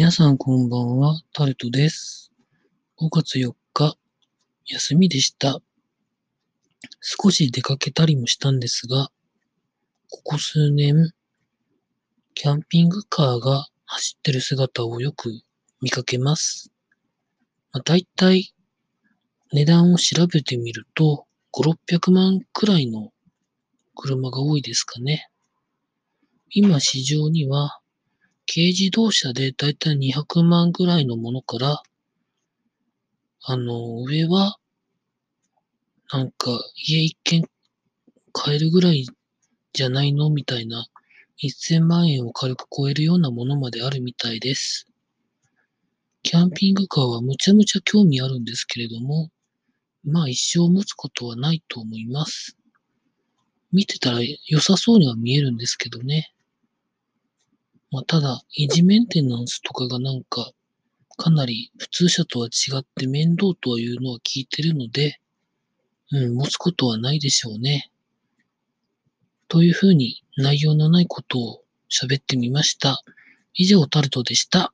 皆さんこんばんは、タルトです。5月4日、休みでした。少し出かけたりもしたんですが、ここ数年、キャンピングカーが走ってる姿をよく見かけます。まあ、だいたい値段を調べてみると、5、600万くらいの車が多いですかね。今市場には軽自動車でだいたい200万ぐらいのものから、あの、上は、なんか家一軒買えるぐらいじゃないのみたいな、1000万円を軽く超えるようなものまであるみたいです。キャンピングカーはむちゃむちゃ興味あるんですけれども、まあ一生持つことはないと思います。見てたら良さそうには見えるんですけどね。まあ、ただ、維持メンテナンスとかがなんか、かなり普通車とは違って面倒というのは聞いてるので、うん、持つことはないでしょうね。というふうに内容のないことを喋ってみました。以上、タルトでした。